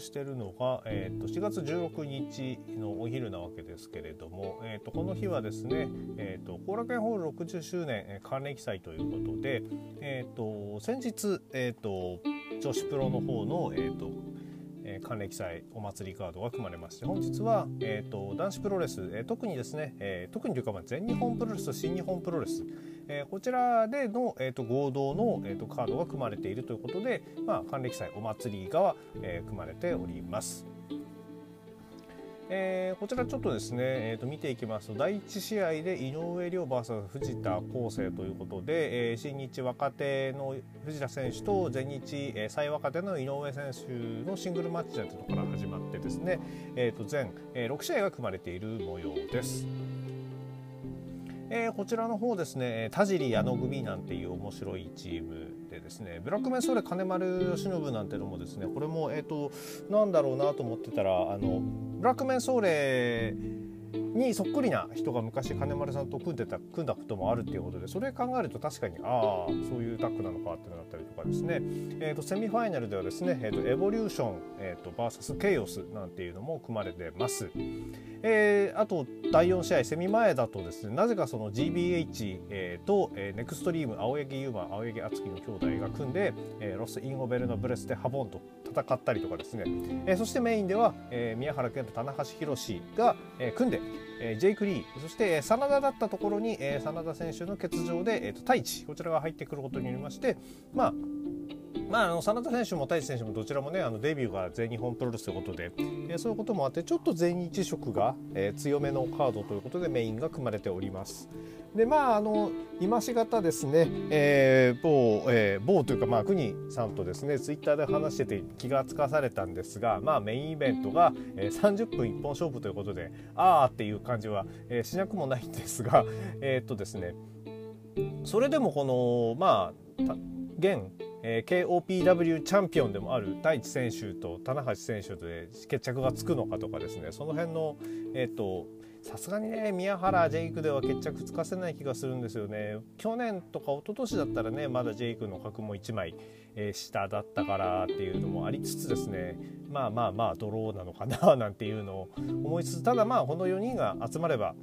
してるのが、えー、と4月16日のお昼なわけですけれども、えー、とこの日はですね後、えー、と楽園ホール60周年還暦祭ということで、えー、と先日、えー、と女子プロの方の、えー、と還暦祭お祭りカードが組まれまして本日は、えーと、男子プロレス、えー、特にですね、えー、特にというか、全日本プロレスと新日本プロレス、えー、こちらでの、えーと、合同の、えーと、カードが組まれているということで、まあ、還暦祭お祭りが、えー、組まれております。えー、こちらちょっとですね、えー、と見ていきますと第1試合で井上涼 VS 藤田康生ということで、えー、新日若手の藤田選手と全日、えー、最若手の井上選手のシングルマッチというところから始まってですね、えー、と全、えー、6試合が組まれている模様です。えー、こちらの方ですね田尻矢野組なんていう面白いチームでですねブラックメンソーレ金丸義信なんてのもですねこれもえっ、ー、となんだろうなと思ってたらあのブラックメンソーレにそっくりな人が昔金丸さんと組んでた組んだこともあるっていうことでそれ考えると確かにああそういうタッグなのかっていうのだったりとかですね、えーと、セミファイナルではですね、えーと、エボリューション、えーと、VS ケイオスなんていうのも組まれてます。えー、あと第4試合セミ前だとですねなぜかその GBH、えー、と、えー、ネクストリーム青柳優馬青柳敦樹の兄弟が組んで、えー、ロス・インゴベルノ・ブレスでハボンと戦ったりとかですね、えー、そしてメインでは、えー、宮原健と棚橋宏が、えー、組んで、えー、ジェイク・リーそして、えー、真田だったところに、えー、真田選手の欠場で、えーと、太一こちらが入ってくることによりましてまあまあ、あの真田選手も太一選手もどちらもねあのデビューが全日本プロレスということで、えー、そういうこともあってちょっと全日色が、えー、強めのカードということでメインが組まれております。でまああの今しがたですね、えー、某、えー、某というかまあ国さんとですねツイッターで話してて気がつかされたんですがまあメインイベントが、えー、30分一本勝負ということでああっていう感じは、えー、しなくもないんですがえー、っとですねそれでもこのまあ現えー、KOPW チャンピオンでもある太一選手と棚橋選手で決着がつくのかとかですね。その辺の、えーと、さすがにね宮原ジェイクでは決着つかせない気がするんですよね。去年とか一昨年だったらねまだジェイクの角も1枚、えー、下だったからっていうのもありつつですね。まあまあまあドローなのかななんていうのを思いつつただまあこの4人が集まれば、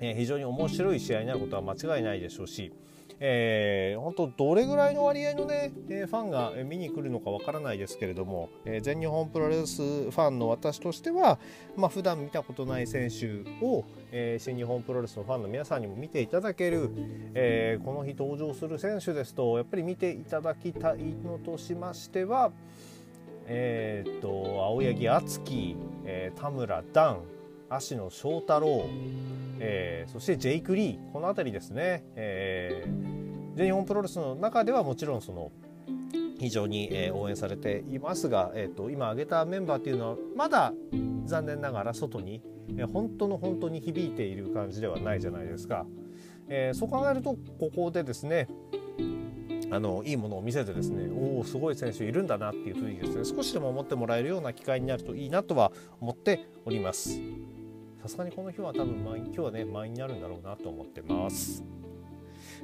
えー、非常に面白い試合になることは間違いないでしょうしえー、本当どれぐらいの割合のね、え、ファンが見に来るのかわからないですけれども、えー、全日本プロレスファンの私としては、まあ普段見たことない選手を、えー、新日本プロレスのファンの皆さんにも見ていただける、えー、この日登場する選手ですとやっぱり見ていただきたいのとしましては、えー、と青柳敦樹、えー、田村段芦野翔太郎、えー、そしてジェイク・リーこの辺りですね、えー、全日本プロレスの中ではもちろんその非常に、えー、応援されていますが、えーと、今挙げたメンバーっていうのはまだ残念ながら外に、えー、本当の本当に響いている感じではないじゃないですか。えー、そう考えるとここでですねあのいいものを見せてですねおおすごい選手いるんだなっていうふうにですね少しでも思ってもらえるような機会になるといいなとは思っております。さすがにこの日は多分満員今日はね満員になるんだろうなと思ってます。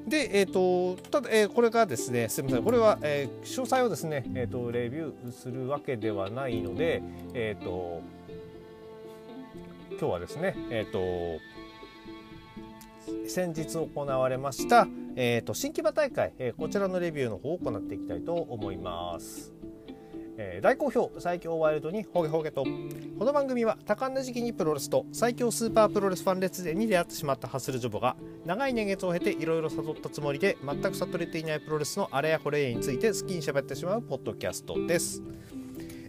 で、えーと、ただ、えー、これがですねすみませんこれは、えー、詳細をですね、えーと、レビューするわけではないので、えーと、今日はですね、えー、と先日行われました、えー、と新木場大会、えー、こちらのレビューの方を行っていきたいと思います。えー、大好評最強ワイルドにホゲホゲと。この番組は多感な時期にプロレスと最強スーパープロレスファン列伝に出会ってしまったハッスルジョボが長い年月を経ていろいろ悟ったつもりで全く悟れていないプロレスのあれやこれについて好きに喋ってしまうポッドキャストです。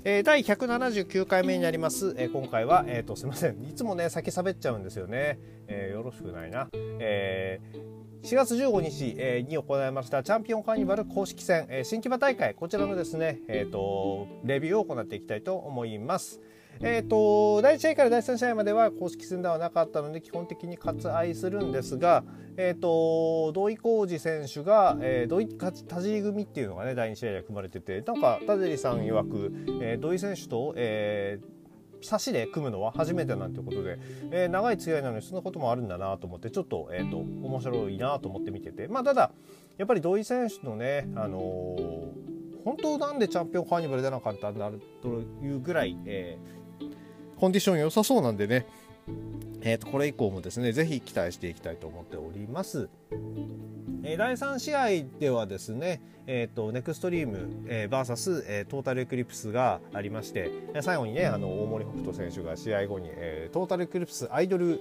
えー、第179回目になります、えー、今回は、えーと、すみません。いつもね先喋っちゃうんですよね、えー、よろしくないな、えー4月15日、えに行われましたチャンピオンカーニバル公式戦、え新木場大会。こちらのですね、えーと、レビューを行っていきたいと思います。えーと、第1試合から第3試合までは公式戦ではなかったので基本的に割愛するんですが、えーと、土井浩二選手が、えー、土井田尻組っていうのがね第2試合で組まれててなんか田尻さん曰く、えー、土井選手と、えー、差しで組むのは初めてなんてことで、えー、長い付き合いなのにそんなこともあるんだなと思ってちょっと,、えーと、面白いなと思って見ててまあただやっぱり土井選手のね、あのー、本当なんでチャンピオンカーニバル出なかったんだというぐらい、えー、コンディション良さそうなんでね、えー、とこれ以降もですねぜひ期待していきたいと思っております。え第3試合ではですね、えーと、ネクストリーム、えー、VS、えー、トータルエクリプスがありまして最後にねあの大森北斗選手が試合後に、えー、トータルエクリプスアイドル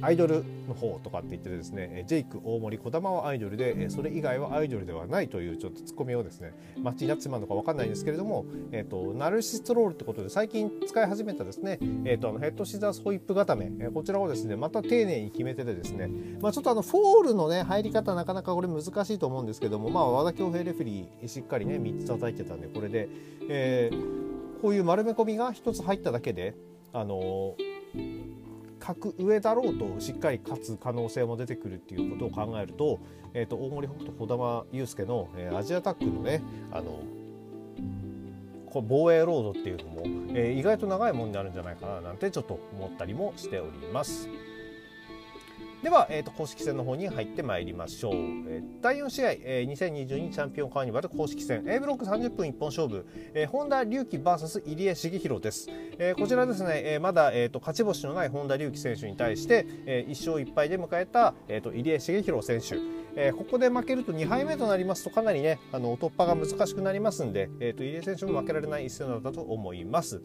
アイドルの方とかって言ってですねジェイク大森児玉はアイドルでそれ以外はアイドルではないというちょっとツッコミをですねマッチになってしまうのか分かんないんですけれども、えーと、ナルシストロールってことで最近使い始めたですね、えーと、あのヘッドシザースホイップ固め、こちらをですねまた丁寧に決めててですね、まあ、ちょっとあのフォールのね入り方なかなかこれ難しいと思うんですけども、まあ、和田恭平レフェリーしっかりね3つ叩いてたんでこれで、えー、こういう丸め込みが1つ入っただけであの格上だろうとしっかり勝つ可能性も出てくるっていうことを考えると,、えーと、大森北斗児玉裕輔の、えー、アジアタッグのねあの防衛ロードっていうのも、えー、意外と長いものになるんじゃないかななんてちょっと思ったりもしております。では、えーと、公式戦の方に入ってまいりましょう、えー、第4試合、えー、2022チャンピオンカーニバル公式戦。A ブロック30分一本勝負、えー、本田隆起 VS 入江茂弘です、えー、こちらですね、えー、まだ、えーと、勝ち星のない本田隆起選手に対して、えー、1勝1敗で迎えた、えーと、入江茂弘選手。えー、ここで負けると2敗目となりますとかなりねあの突破が難しくなりますんで、えーと、入江選手も負けられない一戦だったと思います、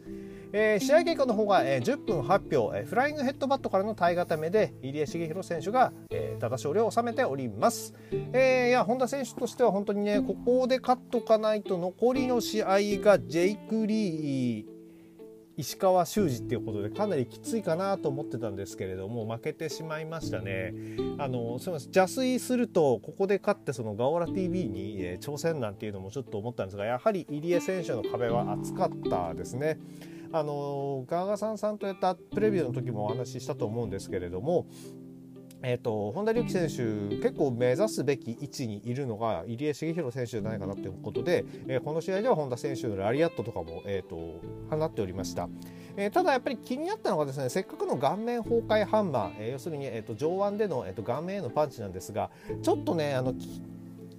えー、試合結果の方が、えー、10分8票、えー、フライングヘッドバットからの体固めで入江茂弘選手が、えー、ただ勝利を収めております、えー、いや本田選手としては本当にねここで勝っとかないと残りの試合がジェイク・リー。石川修司っていうことでかなりきついかなと思ってたんですけれども負けてしまいましたね。あのすみません邪推するとここで勝ってそのガオラ TV に、え挑戦なんていうのもちょっと思ったんですがやはり入江選手の壁は厚かったですね。あのガーガさんさんとやったプレビューの時もお話ししたと思うんですけれどもえーと、本田隆起選手結構目指すべき位置にいるのが入江茂弘選手じゃないかなということで、えー、この試合では本田選手のラリアットとかも、えーと、放っておりました、えー、ただやっぱり気になったのがですねせっかくの顔面崩壊ハンマー、えー、要するに、えーと、上腕での、えー、と顔面へのパンチなんですがちょっとねあの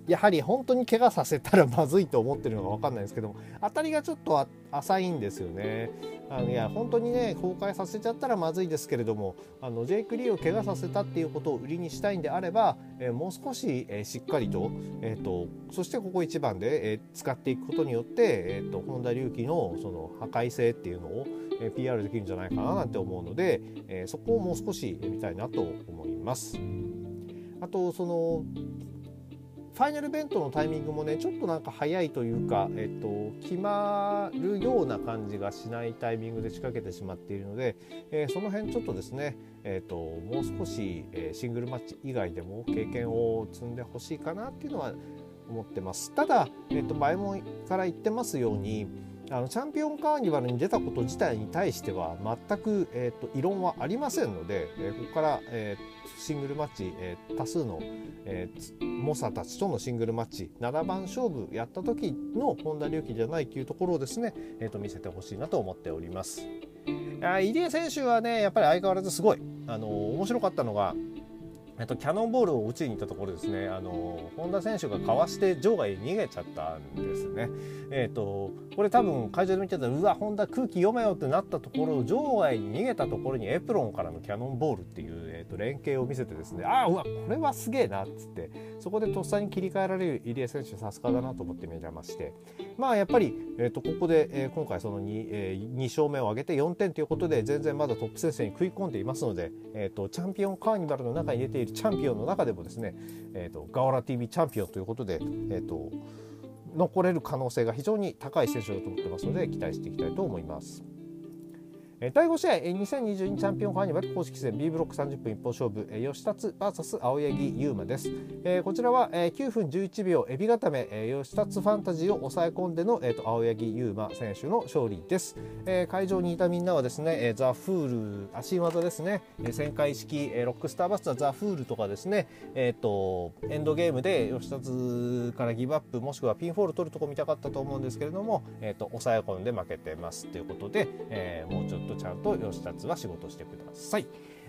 やはり本当に怪我させたらまずいと思ってるのか分かんないですけども当たりがちょっと浅いんですよね。あのいや本当にね公開させちゃったらまずいですけれどもあのジェイク・リーを怪我させたっていうことを売りにしたいんであれば、えー、もう少し、えー、しっかりと,、えーと、そしてここ1番で、えー、使っていくことによって、えーと、本田隆起のその破壊性っていうのを、えー、PR できるんじゃないかななんて思うので、えー、そこをもう少し見たいなと思います。あとそのファイナルベントのタイミングもねちょっとなんか早いというか、えっと、決まるような感じがしないタイミングで仕掛けてしまっているので、えー、その辺ちょっとですね、えっと、もう少し、え、シングルマッチ以外でも経験を積んでほしいかなっていうのは思ってます。ただ、えっと、前もから言ってますようにあのチャンピオンカーニバルに出たこと自体に対しては全く、えーと、異論はありませんので、えー、ここから、えー、シングルマッチ、えー、多数の、えー、猛者たちとのシングルマッチ7番勝負やった時の本田隆起じゃないというところをですね、えーと、見せてほしいなと思っております。入江選手はねやっぱり相変わらずすごいあの面白かったのがえっと、キャノンボールを打ちに行ったところですねあの本田選手がかわして場外に逃げちゃったんですね。えっと、これ多分会場で見てたらうわ本田空気読めよってなったところ場外に逃げたところにエプロンからのキャノンボールっていう、えっと、連携を見せてですねああうわこれはすげえなっつってそこでとっさに切り替えられる入江選手さすがだなと思って見れましてまあやっぱり、えっと、ここで、えー、今回その 2,、えー、2勝目を挙げて4点ということで全然まだトップ戦線に食い込んでいますので、えっと、チャンピオンカーニバルの中に出ているチャンピオンの中でもですね、えーと、ガオラ TV チャンピオンということで、えーと残れる可能性が非常に高い選手だと思ってますので期待していきたいと思います。第5試合2022チャンピオンファーニバル公式戦 B ブロック30分一本勝負吉達 VS 青柳優馬です、こちらは9分11秒エビ固めヨシタツファンタジーを抑え込んでの青柳優馬選手の勝利です、会場にいたみんなはですねザ・フール足技ですね。旋回式ロックスターバスターザ・フールとかですね。えっ、とエンドゲームでヨシタツからギブアップもしくはピンフォール取るとこ見たかったと思うんですけれども、えー、と抑え込んで負けてますということで、えー、もうちょっととちゃんとヨシタツは仕事してください。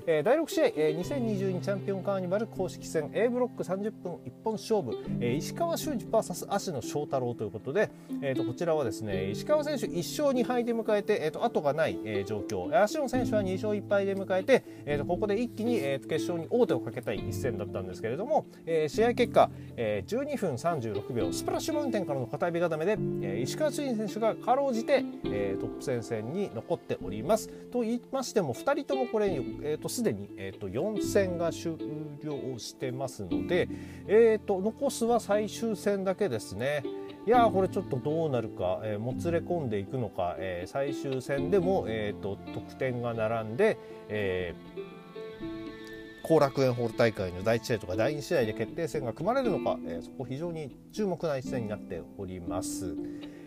えー、第6試合、えー、2022チャンピオンカーニバル公式戦 A ブロック30分一本勝負、えー、石川修司 VS 芦野翔太郎ということで、えーと、こちらはですね石川選手1勝2敗で迎えて、えーと、後がない、えー、状況芦野選手は2勝1敗で迎えて、えーと、ここで一気に、えー、決勝に王手をかけたい一戦だったんですけれども、えー、試合結果、えー、12分36秒スプラッシュマウンテンからの片指固めで、えー、石川修司選手がかろうじて、えー、トップ戦線に残っております。と言いましても2人ともこれ、えー、とすでに、えー、と4戦が終了してますので、えー、と残すは最終戦だけですね。いやこれちょっとどうなるか、えー、もつれ込んでいくのか、えー、最終戦でも、えーと、得点が並んで、えー、後楽園ホール大会の第1試合とか第2試合で決定戦が組まれるのか、えー、そこ非常に注目な一戦になっております。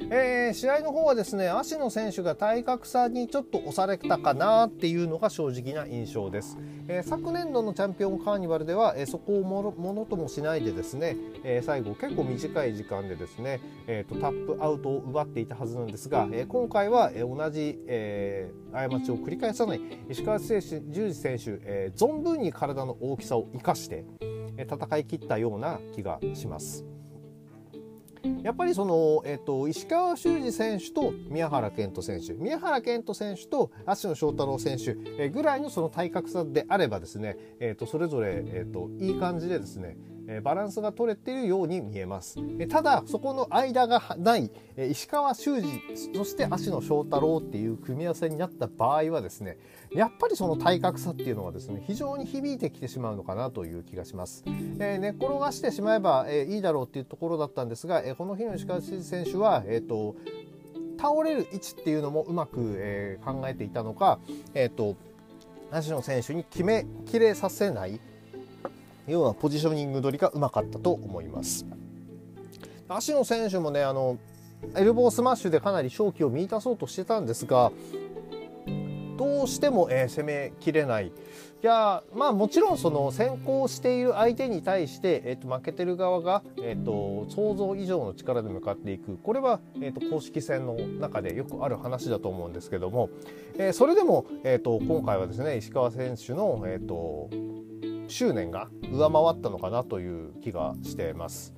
えー、試合の方はですね足野選手が体格差にちょっと押されたかなっていうのが正直な印象です、えー、昨年度のチャンピオンカーニバルでは、えー、そこをものともしないでですね、え最後結構短い時間でですね、えーと、タップアウトを奪っていたはずなんですが、え今回は、え同じ、え過ちを繰り返さない石川選手十字選手、え存分に体の大きさを生かして、戦い切ったような気がします。やっぱりその、えっと、石川修司選手と宮原健人選手宮原健人選手と芦野翔太郎選手えぐらいのその体格差であればですね、えっと、それぞれ、えっと、いい感じでですねバランスが取れているように見えます。ただそこの間がない石川修司そして芦野翔太郎っていう組み合わせになった場合はですねやっぱりその体格差っていうのはですね非常に響いてきてしまうのかなという気がします、えー、寝転がしてしまえば、えー、いいだろうっていうところだったんですが、えー、この日の石川修司選手は、えーと、倒れる位置っていうのもうまく、えー、考えていたのか、えーと、芦野選手に決めきれさせない。ようなポジショニング取りがうまかったと思います。芦野選手もねあのエルボースマッシュでかなり勝機を見出そうとしてたんですがどうしても、えー、攻めきれない。いやまあもちろんその先行している相手に対して、えーと、負けてる側が、えーと、想像以上の力で向かっていくこれは、えーと、公式戦の中でよくある話だと思うんですけども、えー、それでも、えー、と今回はですね石川選手の、えー、と執念が上回ったのかなという気がしてます。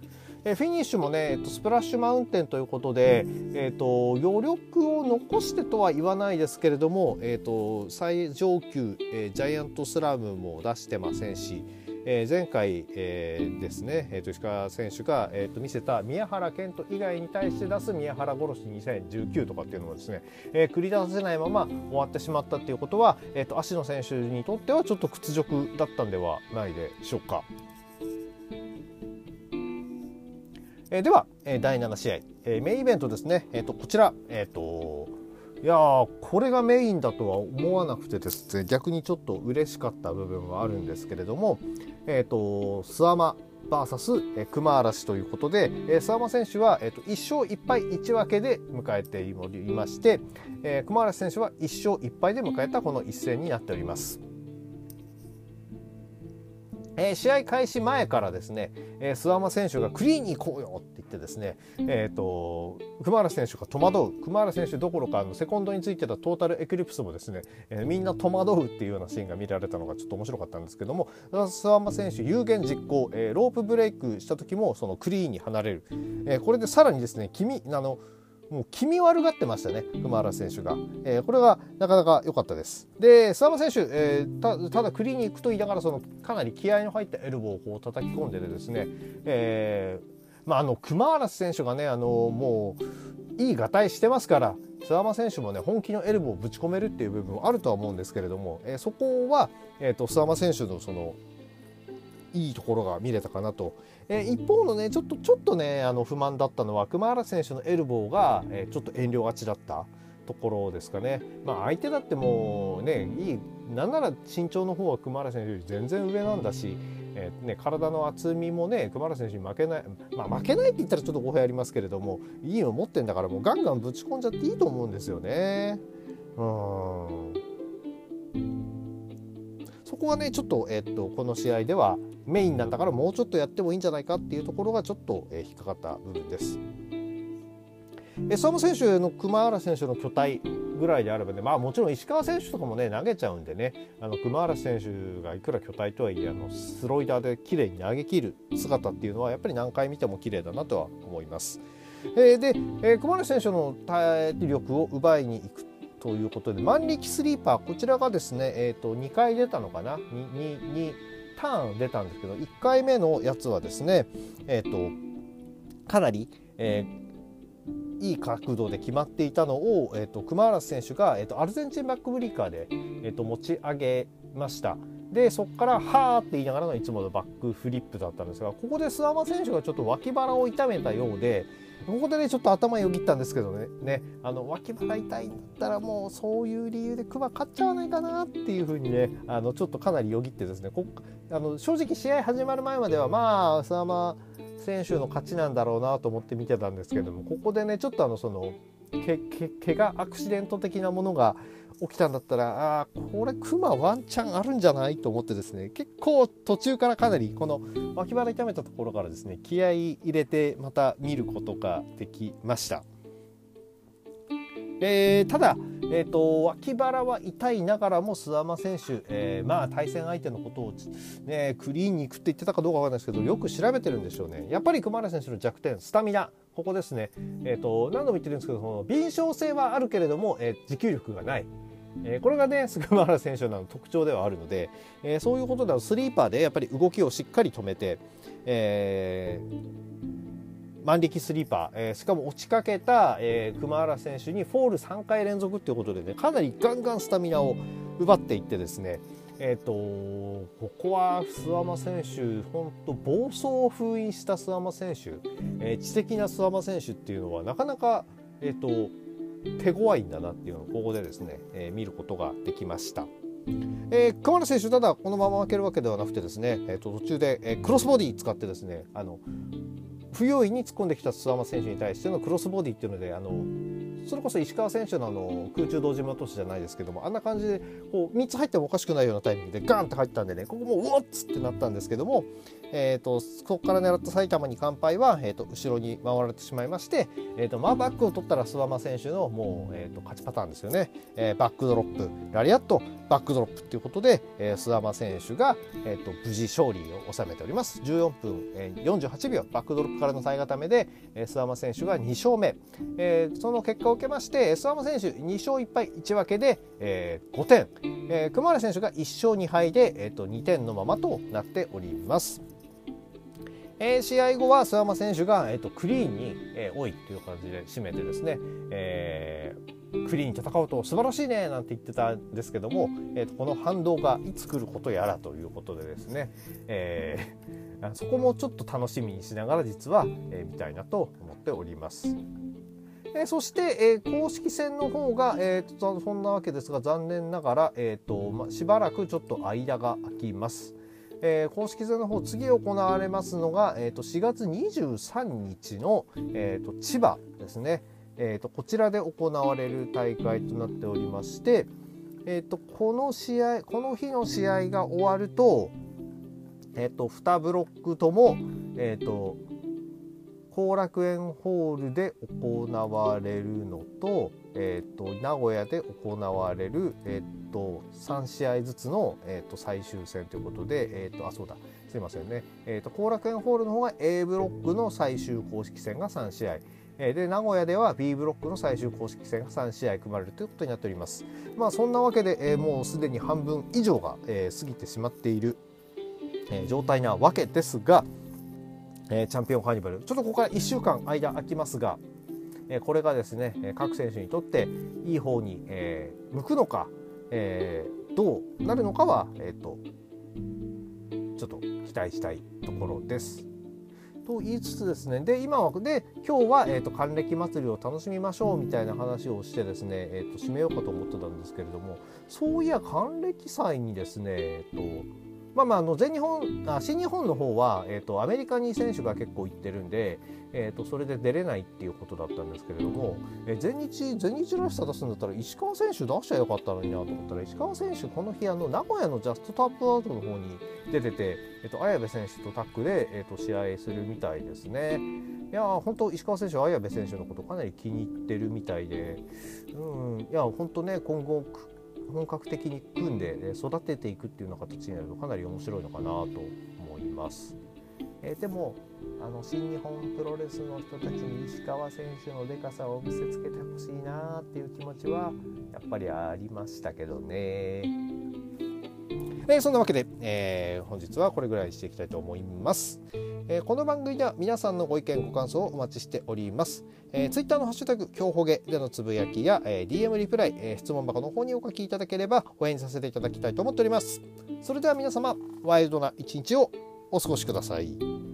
えフィニッシュもね、えっと、スプラッシュマウンテンということで、えっと、余力を残してとは言わないですけれども、えっと、最上級、えジャイアントスラムも出してませんし、えー、前回、えー、ですね、えー、と石川選手が、えー、と見せた宮原健人以外に対して出す宮原殺し2019とかっていうのもですね、えー、繰り出せないまま終わってしまったっていうことは、えー、と芦野選手にとってはちょっと屈辱だったんではないでしょうか。えー、では、えー、第7試合、えー、メインイベントですね、えー、とこちら、えーといやこれがメインだとは思わなくてですね逆にちょっと嬉しかった部分はあるんですけれども、えーと、諏訪間 VS 熊嵐ということで、えー、諏訪間選手は、えーと、1勝1敗1分けで迎えておりまして、えー、熊嵐選手は1勝1敗で迎えたこの一戦になっております。えー、試合開始前からですね、えー、諏訪間選手がクリーンに行こうよって言ってですね、えーと、熊原選手が戸惑う。熊原選手どころかあのセコンドについてたトータルエクリプスもですね、えー、みんな戸惑うっていうようなシーンが見られたのがちょっと面白かったんですけども諏訪間選手有言実行、えー、ロープブレイクした時もそのクリーンに離れる、えー、これでさらにですね君あのもう気味悪がってましたね熊原選手が、えー、これがなかなか良かったです。で諏訪間選手、えー、たただクリニックと言いながらそのかなり気合の入ったエルボーをこう叩き込んでですね、えーまあ、あの熊原選手がねあのもういいがたいしてますから諏訪間選手もね本気のエルボーをぶち込めるっていう部分もあるとは思うんですけれども、えー、そこは、えーと、諏訪間選手のそのいいところが見れたかなと、えー、一方のねちょっとちょっとねあの不満だったのは熊原選手のエルボーが、えー、ちょっと遠慮がちだったところですかね。まあ、相手だってもうねいいなんなら身長の方は熊原選手より全然上なんだし、えー、ね、体の厚みもね熊原選手に負けない、まあ、負けないって言ったらちょっと語弊ありますけれどもいいの持ってんだからもうガンガンぶち込んじゃっていいと思うんですよね。うんそこはねちょっと,、えっとこの試合ではメインなんだからもうちょっとやってもいいんじゃないかっていうところがちょっと、え引っかかった部分です。諏訪間選手の熊原選手の巨体ぐらいであればねまあもちろん石川選手とかもね投げちゃうんでねあの熊原選手がいくら巨体とはいえあのスロイダーで綺麗に投げ切る姿っていうのはやっぱり何回見ても綺麗だなとは思います。えー、で、えー、熊原選手の体力を奪いに行くということで万力スリーパーこちらがですね、えーと、2回出たのかな？2, 2, 2ターン出たんですけど1回目のやつはですね、えーと、かなり、えー、いい角度で決まっていたのを、えーと、熊原選手が、えー、とアルゼンチンバックブリーカーで、えー、と持ち上げました。でそこから「はーって言いながらのいつものバックフリップだったんですがここで諏訪間選手がちょっと脇腹を痛めたようでここでねちょっと頭よぎったんですけどね。ね。あの脇腹痛いんだったらもうそういう理由でクマ勝っちゃわないかなっていうふうにねあのちょっとかなりよぎってですね。こあの正直試合始まる前まではまあ浅間選手の勝ちなんだろうなと思って見てたんですけどもここでねちょっとあのそのけけ怪我アクシデント的なものが起きたんだったらあこれクマワンチャンあるんじゃないと思ってですね結構途中からかなりこの脇腹痛めたところからですね気合い入れてまた見ることができました。えー、ただ、えーと、脇腹は痛いながらも諏訪間選手、えー、まあ対戦相手のことを、ね、クリーンに行くって言ってたかどうかわかんないですけどよく調べてるんでしょうねやっぱり熊原選手の弱点スタミナここですね、えーと、何度も言ってるんですけどその敏捷性はあるけれども、えー、持久力がない。え、これがね菅原選手の特徴ではあるので、え、そういうことではスリーパーでやっぱり動きをしっかり止めて、え、万力スリーパー、え、しかも落ちかけた、え、熊原選手にフォール3回連続っていうことでねかなりガンガンスタミナを奪っていってですねえーと、ここは諏訪間選手本当暴走を封印した諏訪間選手、えー、知的な諏訪間選手っていうのはなかなか、えーと手強いんだなっていうのをここでですね、えー、見ることができました。えー、鎌田選手ただこのまま負けるわけではなくてですね、えー、と途中で、えー、クロスボディ使ってですねあの不用意に突っ込んできた諏訪間選手に対してのクロスボディっていうのであのそれこそ石川選手のあの空中同時落としじゃないですけどもあんな感じでこう3つ入ってもおかしくないようなタイミングでガンって入ったんでねここもうおっつってなったんですけども、えーと、そこから狙った埼玉に乾杯は、えーと、後ろに回られてしまいまして、えーとまあ、バックを取ったら諏訪間選手のもう、えー、と勝ちパターンですよね、えー、バックドロップラリアットバックドロップということで、えー、諏訪間選手が、えー、と無事勝利を収めております。14分、えー、48秒バックドロップからの最固めで、えー、諏訪間選手が2勝目、えー、その結果を受けまして諏訪間選手2勝1敗1分けで、えー、5点、えー、熊原選手が1勝2敗で、えー、と2点のままとなっております。えー、試合後は諏訪間選手が、えーと、クリーンに、えー、多いという感じで締めてですね、えー、クリーンに戦うと素晴らしいねなんて言ってたんですけども、えーと、この反動がいつ来ることやらということでですね、えー、そこもちょっと楽しみにしながら実は、えー、見たいなと思っております。え、そして、えー、公式戦の方が、えーと、そんなわけですが残念ながら、えーとま、しばらくちょっと間が空きます。えー、公式戦の方次行われますのが、えーと、4月23日の、えーと、千葉ですね、えーと、こちらで行われる大会となっておりまして、えー、とこの試合この日の試合が終わると,、えー、と2ブロックとも、えー、と後楽園ホールで行われるのと,、えー、と名古屋で行われる、えー、と3試合ずつの、えー、と最終戦ということで、えー、とあそうだ。すいませんね、えー、と後楽園ホールの方が A ブロックの最終公式戦が3試合。で名古屋では B ブロックの最終公式戦が3試合組まれるということになっております。まあそんなわけで、えー、もうすでに半分以上が、えー、過ぎてしまっている、えー、状態なわけですが、え、チャンピオンカーニバルちょっとここから1週間間空きますが、え、これがですね各選手にとっていい方に、えー、向くのか、え、どうなるのかは、えーと、ちょっと期待したいところです。と言いつつですねで今はで今日は、えーと、還暦祭りを楽しみましょうみたいな話をしてですね、えーと、締めようかと思ってたんですけれどもそういや還暦祭にですね、えーとまあまああの全日本あ新日本の方は、えーと、アメリカに選手が結構行ってるんで、えーと、それで出れないっていうことだったんですけれども、えー、全日全日らしさ出すんだったら石川選手出しちゃよかったのになと思ったら石川選手この日あの名古屋のジャストタップアウトの方に出てて、えーと、綾部選手とタッグで、えー、と試合するみたいですね。いや本当石川選手綾部選手のことかなり気に入ってるみたいで、うん、いや本当ね今後本格的に組んで育てていくっていうような形になるとかなり面白いのかなと思います。えー、でもあの新日本プロレスの人たちに石川選手のでかさを見せつけてほしいなっていう気持ちはやっぱりありましたけどね。えそんなわけで、えー、本日はこれぐらいにしていきたいと思います。えー、この番組では皆さんのご意見ご感想をお待ちしております。えー、ツイッターのハッシュタグ強ほげでのつぶやきや、えー、DM リプライ、えー、質問箱の方にお書きいただければお返事させていただきたいと思っております。それでは皆様ワイルドな一日をお過ごしください。